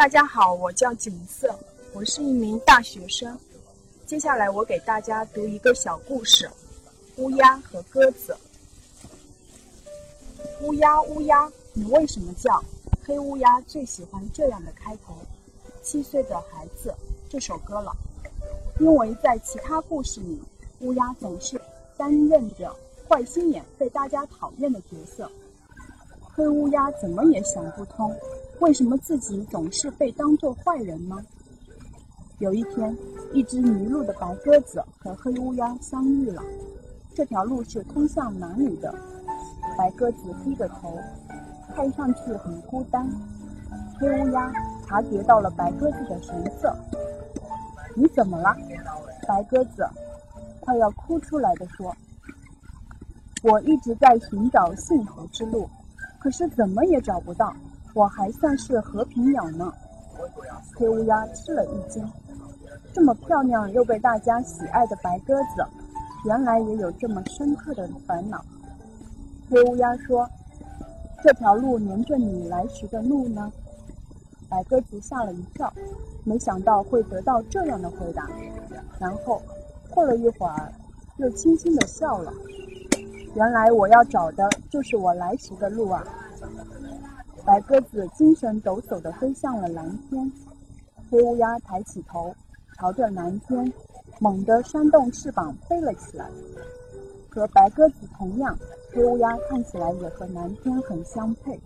大家好，我叫景色，我是一名大学生。接下来我给大家读一个小故事：乌鸦和鸽子。乌鸦，乌鸦，你为什么叫？黑乌鸦最喜欢这样的开头。七岁的孩子，这首歌了。因为在其他故事里，乌鸦总是担任着坏心眼、被大家讨厌的角色。黑乌鸦怎么也想不通，为什么自己总是被当作坏人呢？有一天，一只迷路的白鸽子和黑乌鸦相遇了。这条路是通向哪里的？白鸽子低着头，看上去很孤单。黑乌鸦察觉到了白鸽子的神色。“你怎么了？”白鸽子快要哭出来的说：“我一直在寻找幸福之路。”可是怎么也找不到，我还算是和平鸟呢。黑乌鸦吃了一惊，这么漂亮又被大家喜爱的白鸽子，原来也有这么深刻的烦恼。黑乌鸦说：“这条路连着你来时的路呢？”白鸽子吓了一跳，没想到会得到这样的回答，然后过了一会儿，又轻轻地笑了。原来我要找的就是我来时的路啊！白鸽子精神抖擞地飞向了蓝天，黑乌鸦抬起头，朝着蓝天猛地扇动翅膀飞了起来。和白鸽子同样，黑乌鸦看起来也和蓝天很相配。